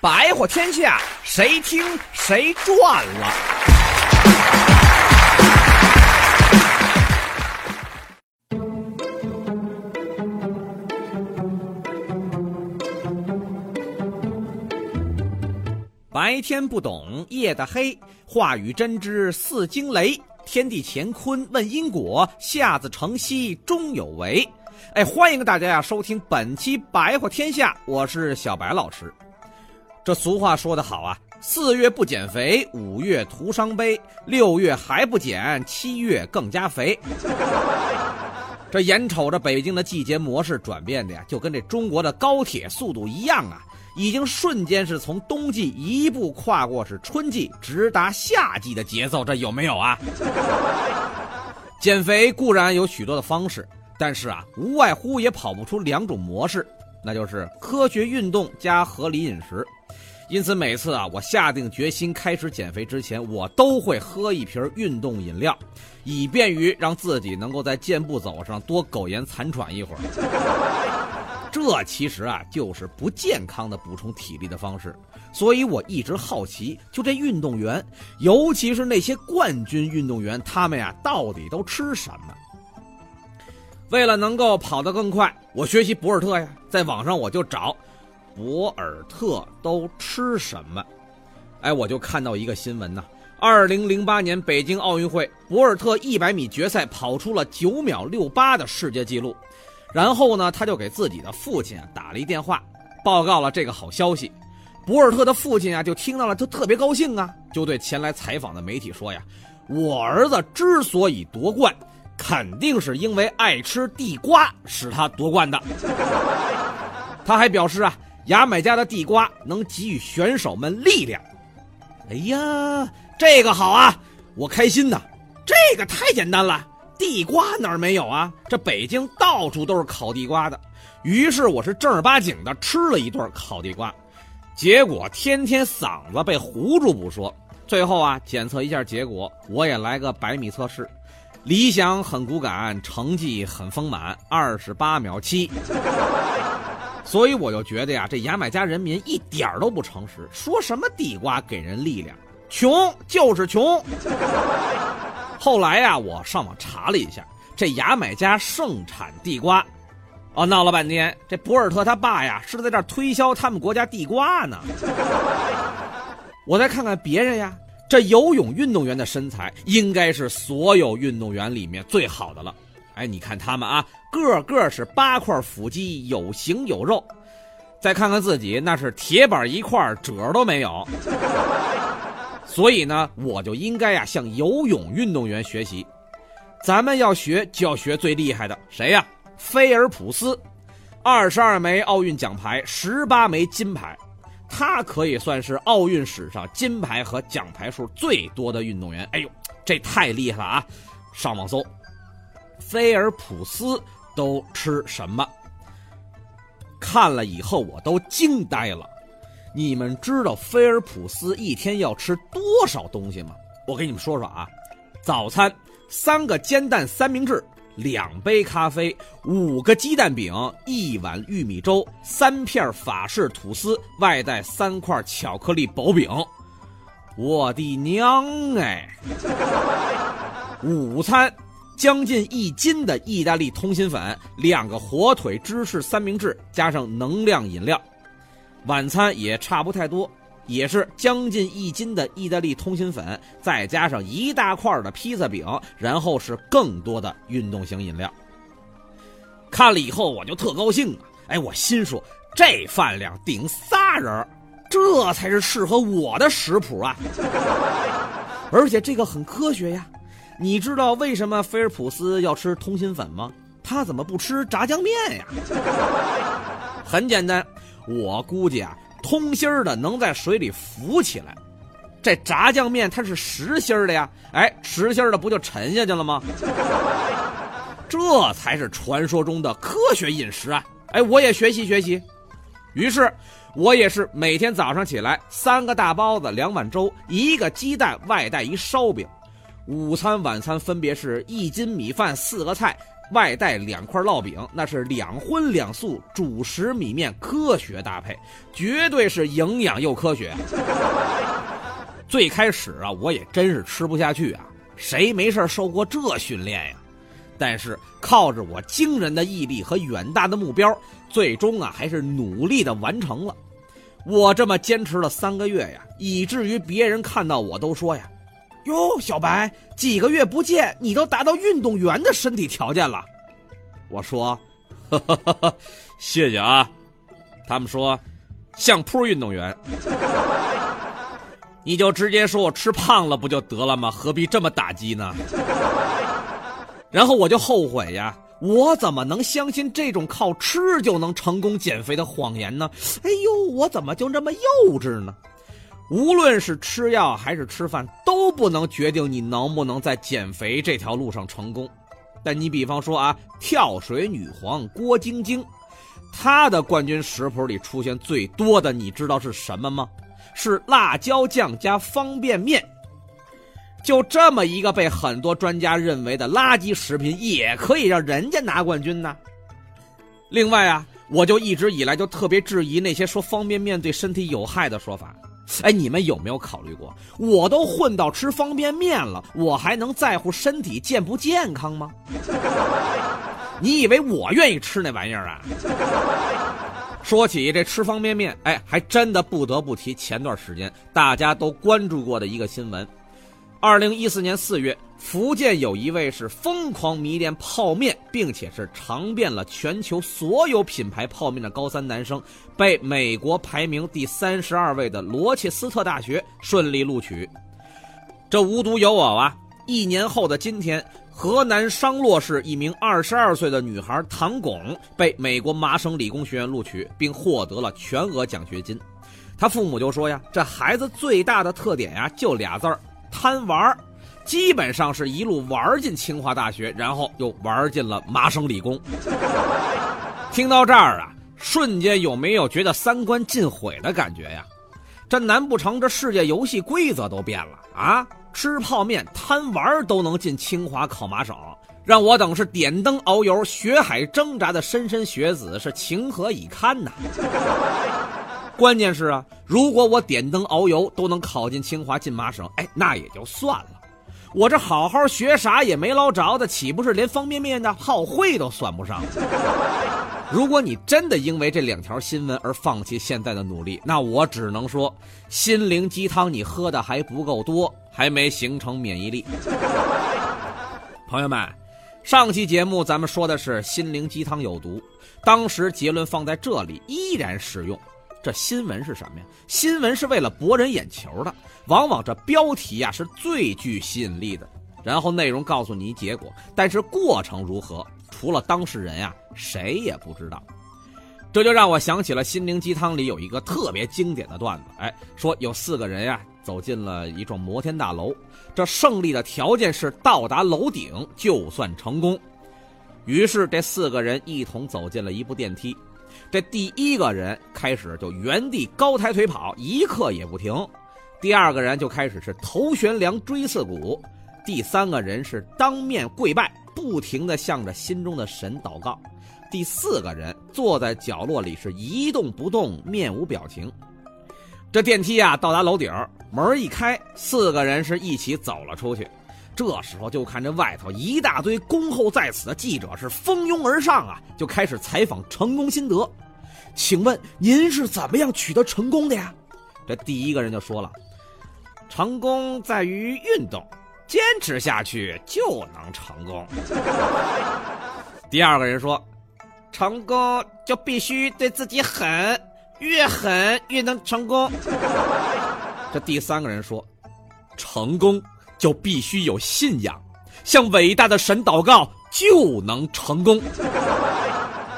白话天下，谁听谁赚了。白天不懂夜的黑，话语真知似惊雷。天地乾坤问因果，下自成蹊终有为。哎，欢迎大家呀收听本期《白话天下》，我是小白老师。这俗话说得好啊，四月不减肥，五月徒伤悲，六月还不减，七月更加肥。这眼瞅着北京的季节模式转变的呀，就跟这中国的高铁速度一样啊，已经瞬间是从冬季一步跨过是春季，直达夏季的节奏，这有没有啊？减肥固然有许多的方式，但是啊，无外乎也跑不出两种模式，那就是科学运动加合理饮食。因此，每次啊，我下定决心开始减肥之前，我都会喝一瓶运动饮料，以便于让自己能够在健步走上多苟延残喘一会儿。这其实啊，就是不健康的补充体力的方式。所以我一直好奇，就这运动员，尤其是那些冠军运动员，他们呀，到底都吃什么？为了能够跑得更快，我学习博尔特呀，在网上我就找。博尔特都吃什么？哎，我就看到一个新闻呐。二零零八年北京奥运会，博尔特一百米决赛跑出了九秒六八的世界纪录。然后呢，他就给自己的父亲啊打了一电话，报告了这个好消息。博尔特的父亲啊就听到了，就特别高兴啊，就对前来采访的媒体说呀：“我儿子之所以夺冠，肯定是因为爱吃地瓜使他夺冠的。”他还表示啊。牙买加的地瓜能给予选手们力量。哎呀，这个好啊，我开心呐！这个太简单了，地瓜哪儿没有啊？这北京到处都是烤地瓜的。于是我是正儿八经的吃了一顿烤地瓜，结果天天嗓子被糊住不说，最后啊检测一下结果，我也来个百米测试，理想很骨感，成绩很丰满，二十八秒七。所以我就觉得呀，这牙买加人民一点都不诚实，说什么地瓜给人力量，穷就是穷。后来呀，我上网查了一下，这牙买加盛产地瓜，哦，闹了半天，这博尔特他爸呀是在这推销他们国家地瓜呢。我再看看别人呀，这游泳运动员的身材应该是所有运动员里面最好的了。哎，你看他们啊，个个是八块腹肌，有形有肉。再看看自己，那是铁板一块，褶都没有。所以呢，我就应该呀向游泳运动员学习。咱们要学，就要学最厉害的，谁呀？菲尔普斯，二十二枚奥运奖牌，十八枚金牌，他可以算是奥运史上金牌和奖牌数最多的运动员。哎呦，这太厉害了啊！上网搜。菲尔普斯都吃什么？看了以后我都惊呆了。你们知道菲尔普斯一天要吃多少东西吗？我给你们说说啊。早餐三个煎蛋三明治，两杯咖啡，五个鸡蛋饼，一碗玉米粥，三片法式吐司，外带三块巧克力薄饼。我的娘哎！午餐。将近一斤的意大利通心粉，两个火腿芝士三明治，加上能量饮料。晚餐也差不太多，也是将近一斤的意大利通心粉，再加上一大块的披萨饼，然后是更多的运动型饮料。看了以后我就特高兴啊！哎，我心说这饭量顶仨人，这才是适合我的食谱啊！而且这个很科学呀。你知道为什么菲尔普斯要吃通心粉吗？他怎么不吃炸酱面呀？很简单，我估计啊，通心儿的能在水里浮起来，这炸酱面它是实心儿的呀。哎，实心儿的不就沉下去了吗？这才是传说中的科学饮食啊！哎，我也学习学习。于是，我也是每天早上起来，三个大包子，两碗粥，一个鸡蛋，外带一烧饼。午餐、晚餐分别是一斤米饭、四个菜，外带两块烙饼，那是两荤两素，主食米面科学搭配，绝对是营养又科学。最开始啊，我也真是吃不下去啊，谁没事受过这训练呀？但是靠着我惊人的毅力和远大的目标，最终啊还是努力的完成了。我这么坚持了三个月呀，以至于别人看到我都说呀。哟，小白，几个月不见，你都达到运动员的身体条件了。我说，呵呵呵谢谢啊。他们说，相扑运动员。你就直接说我吃胖了不就得了吗？何必这么打击呢？然后我就后悔呀，我怎么能相信这种靠吃就能成功减肥的谎言呢？哎呦，我怎么就这么幼稚呢？无论是吃药还是吃饭，都不能决定你能不能在减肥这条路上成功。但你比方说啊，跳水女皇郭晶晶，她的冠军食谱里出现最多的，你知道是什么吗？是辣椒酱加方便面。就这么一个被很多专家认为的垃圾食品，也可以让人家拿冠军呢。另外啊，我就一直以来就特别质疑那些说方便面对身体有害的说法。哎，你们有没有考虑过？我都混到吃方便面了，我还能在乎身体健不健康吗？你以为我愿意吃那玩意儿啊？说起这吃方便面，哎，还真的不得不提前段时间大家都关注过的一个新闻。二零一四年四月，福建有一位是疯狂迷恋泡面，并且是尝遍了全球所有品牌泡面的高三男生，被美国排名第三十二位的罗切斯特大学顺利录取。这无独有偶啊，一年后的今天，河南商洛市一名二十二岁的女孩唐巩被美国麻省理工学院录取，并获得了全额奖学金。他父母就说呀：“这孩子最大的特点呀，就俩字儿。”贪玩基本上是一路玩进清华大学，然后又玩进了麻省理工。听到这儿啊，瞬间有没有觉得三观尽毁的感觉呀？这难不成这世界游戏规则都变了啊？吃泡面贪玩都能进清华考麻省，让我等是点灯熬油、学海挣扎的莘莘学子是情何以堪呐？关键是啊，如果我点灯熬油都能考进清华进麻省，哎，那也就算了。我这好好学啥也没捞着的，岂不是连方便面的泡会都算不上？如果你真的因为这两条新闻而放弃现在的努力，那我只能说，心灵鸡汤你喝的还不够多，还没形成免疫力。朋友们，上期节目咱们说的是心灵鸡汤有毒，当时结论放在这里依然适用。这新闻是什么呀？新闻是为了博人眼球的，往往这标题呀是最具吸引力的，然后内容告诉你结果，但是过程如何，除了当事人呀，谁也不知道。这就让我想起了心灵鸡汤里有一个特别经典的段子，哎，说有四个人呀走进了一幢摩天大楼，这胜利的条件是到达楼顶就算成功。于是这四个人一同走进了一部电梯。这第一个人开始就原地高抬腿跑，一刻也不停；第二个人就开始是头悬梁锥刺股；第三个人是当面跪拜，不停地向着心中的神祷告；第四个人坐在角落里是一动不动，面无表情。这电梯啊到达楼顶，门一开，四个人是一起走了出去。这时候就看这外头一大堆恭候在此的记者是蜂拥而上啊，就开始采访成功心得。请问您是怎么样取得成功的呀？这第一个人就说了：“成功在于运动，坚持下去就能成功。”第二个人说：“成功就必须对自己狠，越狠越能成功。”这第三个人说：“成功。”就必须有信仰，向伟大的神祷告就能成功。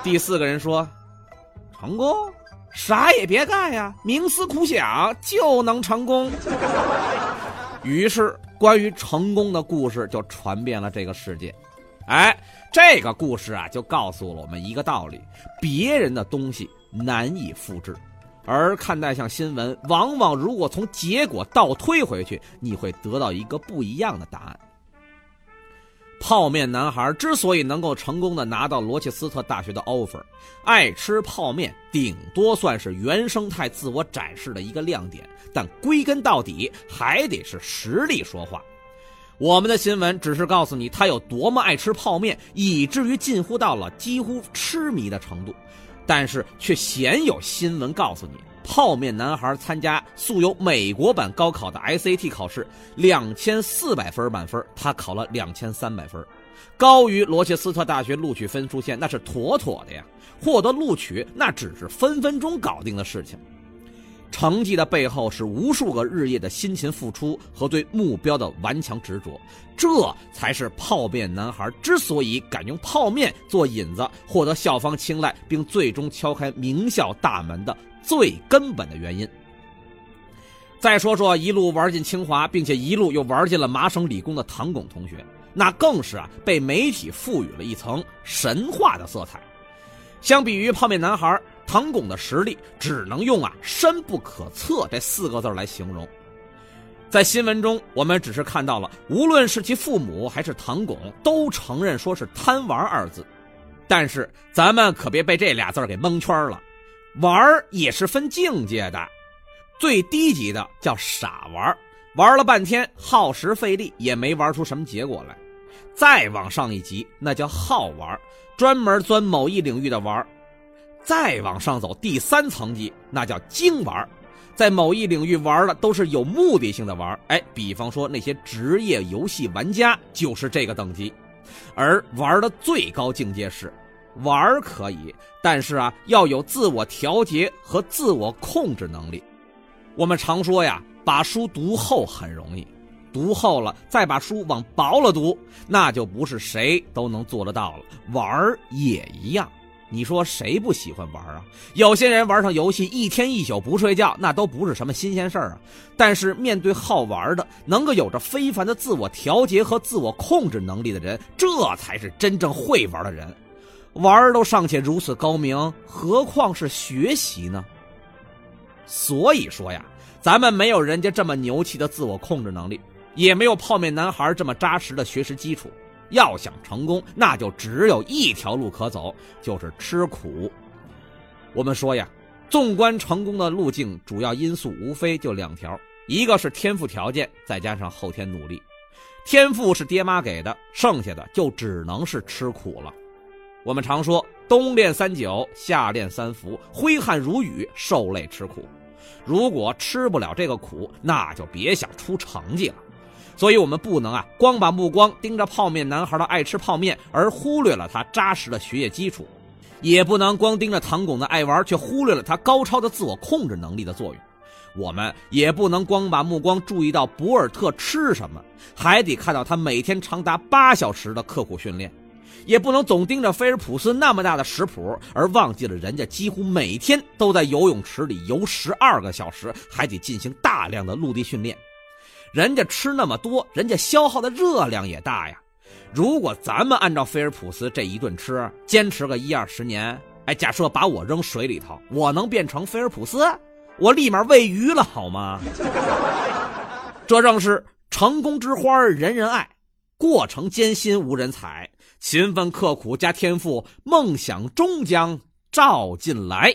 第四个人说：“成功，啥也别干呀，冥思苦想就能成功。”于是，关于成功的故事就传遍了这个世界。哎，这个故事啊，就告诉了我们一个道理：别人的东西难以复制。而看待像新闻，往往如果从结果倒推回去，你会得到一个不一样的答案。泡面男孩之所以能够成功的拿到罗切斯特大学的 offer，爱吃泡面顶多算是原生态自我展示的一个亮点，但归根到底还得是实力说话。我们的新闻只是告诉你他有多么爱吃泡面，以至于近乎到了几乎痴迷的程度，但是却鲜有新闻告诉你，泡面男孩参加素有“美国版”高考的 SAT 考试，两千四百分满分，他考了两千三百分，高于罗切斯特大学录取分数线，那是妥妥的呀！获得录取那只是分分钟搞定的事情。成绩的背后是无数个日夜的辛勤付出和对目标的顽强执着，这才是泡面男孩之所以敢用泡面做引子获得校方青睐，并最终敲开名校大门的最根本的原因。再说说一路玩进清华，并且一路又玩进了麻省理工的唐巩同学，那更是啊被媒体赋予了一层神话的色彩。相比于泡面男孩。唐巩的实力只能用啊“深不可测”这四个字来形容。在新闻中，我们只是看到了，无论是其父母还是唐巩，都承认说是“贪玩”二字。但是咱们可别被这俩字给蒙圈了，玩也是分境界的。最低级的叫傻玩，玩了半天耗时费力也没玩出什么结果来；再往上一级，那叫好玩，专门钻某一领域的玩。再往上走，第三层级那叫精玩，在某一领域玩的都是有目的性的玩。哎，比方说那些职业游戏玩家就是这个等级。而玩的最高境界是，玩可以，但是啊要有自我调节和自我控制能力。我们常说呀，把书读厚很容易，读厚了再把书往薄了读，那就不是谁都能做得到了。玩也一样。你说谁不喜欢玩啊？有些人玩上游戏一天一宿不睡觉，那都不是什么新鲜事儿啊。但是面对好玩的、能够有着非凡的自我调节和自我控制能力的人，这才是真正会玩的人。玩都尚且如此高明，何况是学习呢？所以说呀，咱们没有人家这么牛气的自我控制能力，也没有泡面男孩这么扎实的学识基础。要想成功，那就只有一条路可走，就是吃苦。我们说呀，纵观成功的路径，主要因素无非就两条：一个是天赋条件，再加上后天努力。天赋是爹妈给的，剩下的就只能是吃苦了。我们常说，冬练三九，夏练三伏，挥汗如雨，受累吃苦。如果吃不了这个苦，那就别想出成绩了。所以，我们不能啊，光把目光盯着泡面男孩的爱吃泡面，而忽略了他扎实的学业基础；也不能光盯着唐巩的爱玩，却忽略了他高超的自我控制能力的作用。我们也不能光把目光注意到博尔特吃什么，还得看到他每天长达八小时的刻苦训练；也不能总盯着菲尔普斯那么大的食谱，而忘记了人家几乎每天都在游泳池里游十二个小时，还得进行大量的陆地训练。人家吃那么多，人家消耗的热量也大呀。如果咱们按照菲尔普斯这一顿吃，坚持个一二十年，哎，假设把我扔水里头，我能变成菲尔普斯？我立马喂鱼了，好吗？这正是成功之花人人爱，过程艰辛无人采，勤奋刻苦加天赋，梦想终将照进来。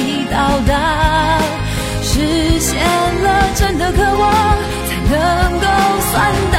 已到达，实现了真的渴望，才能够算到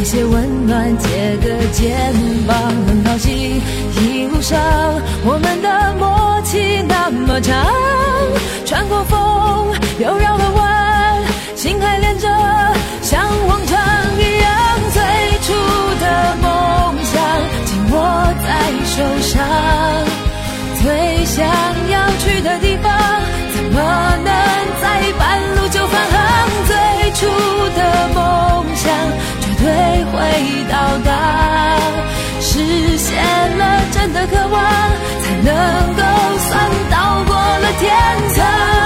给些温暖，借个肩膀，很高兴一路上我们的默契那么长，穿过风又绕了弯，心还连着，像往常一样，最初的梦想紧握在手上，最想要去的地方，已到达实现了真的渴望才能够算到过了天堂。